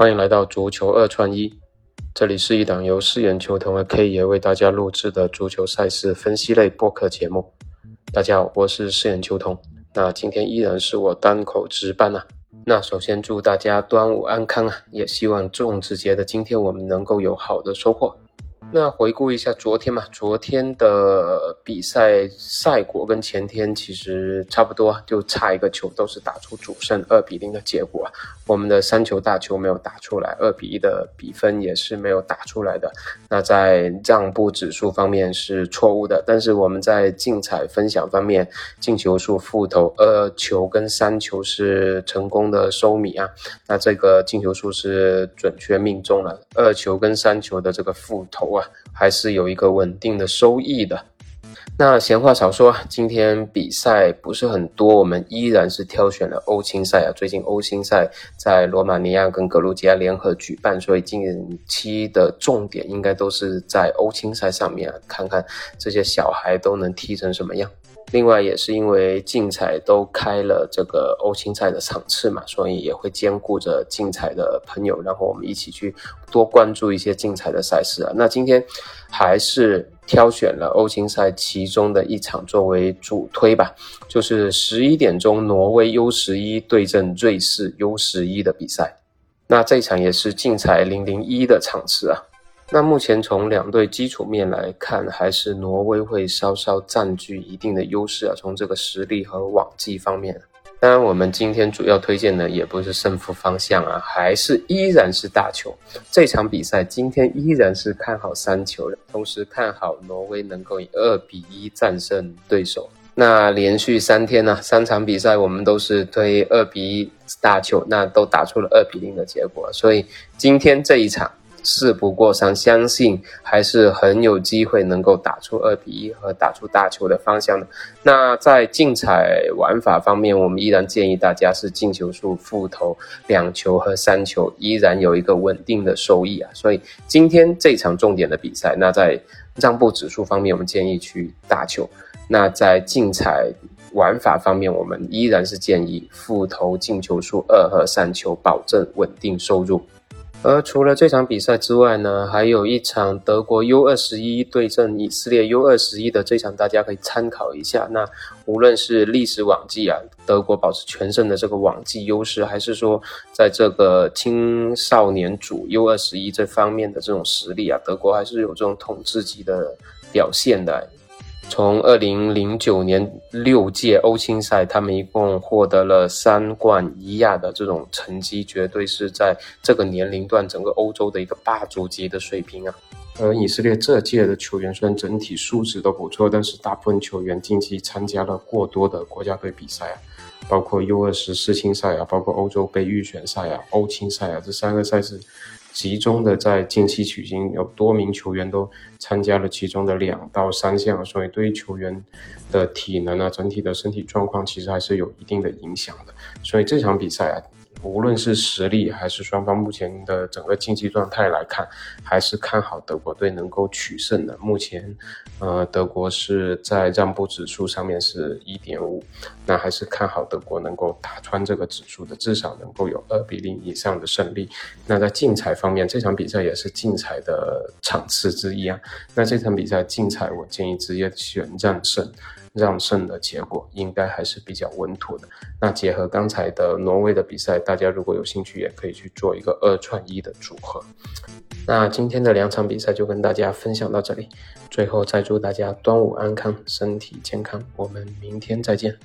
欢迎来到足球二串一，这里是一档由四眼球童和 K 爷为大家录制的足球赛事分析类播客节目。大家好，我是四眼球童。那今天依然是我单口值班啊。那首先祝大家端午安康啊，也希望粽子节的今天我们能够有好的收获。那回顾一下昨天嘛，昨天的比赛赛果跟前天其实差不多，就差一个球，都是打出主胜二比零的结果。我们的三球大球没有打出来，二比一的比分也是没有打出来的。那在让步指数方面是错误的，但是我们在竞彩分享方面，进球数负投二球跟三球是成功的收米啊。那这个进球数是准确命中了，二球跟三球的这个负投啊。还是有一个稳定的收益的。那闲话少说，今天比赛不是很多，我们依然是挑选了欧青赛啊。最近欧青赛在罗马尼亚跟格鲁吉亚联合举办，所以近期的重点应该都是在欧青赛上面啊，看看这些小孩都能踢成什么样。另外也是因为竞彩都开了这个欧青赛的场次嘛，所以也会兼顾着竞彩的朋友，然后我们一起去多关注一些竞彩的赛事啊。那今天还是挑选了欧青赛其中的一场作为主推吧，就是十一点钟挪威 U 十一对阵瑞士 U 十一的比赛。那这场也是竞彩零零一的场次啊。那目前从两队基础面来看，还是挪威会稍稍占据一定的优势啊。从这个实力和网技方面，当然我们今天主要推荐的也不是胜负方向啊，还是依然是大球。这场比赛今天依然是看好三球的，同时看好挪威能够以二比一战胜对手。那连续三天呢，三场比赛我们都是推二比一大球，那都打出了二比零的结果，所以今天这一场。事不过三，相信还是很有机会能够打出二比一和打出大球的方向的。那在竞彩玩法方面，我们依然建议大家是进球数负投两球和三球，依然有一个稳定的收益啊。所以今天这场重点的比赛，那在让步指数方面，我们建议去大球；那在竞彩玩法方面，我们依然是建议负投进球数二和三球，保证稳定收入。而除了这场比赛之外呢，还有一场德国 U 二十一对阵以色列 U 二十一的这场，大家可以参考一下。那无论是历史往绩啊，德国保持全胜的这个往绩优势，还是说在这个青少年组 U 二十一这方面的这种实力啊，德国还是有这种统治级的表现的。从二零零九年六届欧青赛，他们一共获得了三冠一亚的这种成绩，绝对是在这个年龄段整个欧洲的一个霸主级的水平啊。而以色列这届的球员虽然整体素质都不错，但是大部分球员近期参加了过多的国家队比赛啊，包括 U 二十世青赛啊，包括欧洲杯预选赛啊、欧青赛啊这三个赛事。集中的在近期取经，有多名球员都参加了其中的两到三项，所以对于球员的体能啊，整体的身体状况其实还是有一定的影响的。所以这场比赛啊。无论是实力还是双方目前的整个竞技状态来看，还是看好德国队能够取胜的。目前，呃，德国是在让步指数上面是一点五，那还是看好德国能够打穿这个指数的，至少能够有二比零以上的胜利。那在竞彩方面，这场比赛也是竞彩的场次之一啊。那这场比赛竞彩，我建议直接选战胜。让胜的结果应该还是比较稳妥的。那结合刚才的挪威的比赛，大家如果有兴趣，也可以去做一个二串一的组合。那今天的两场比赛就跟大家分享到这里，最后再祝大家端午安康，身体健康。我们明天再见。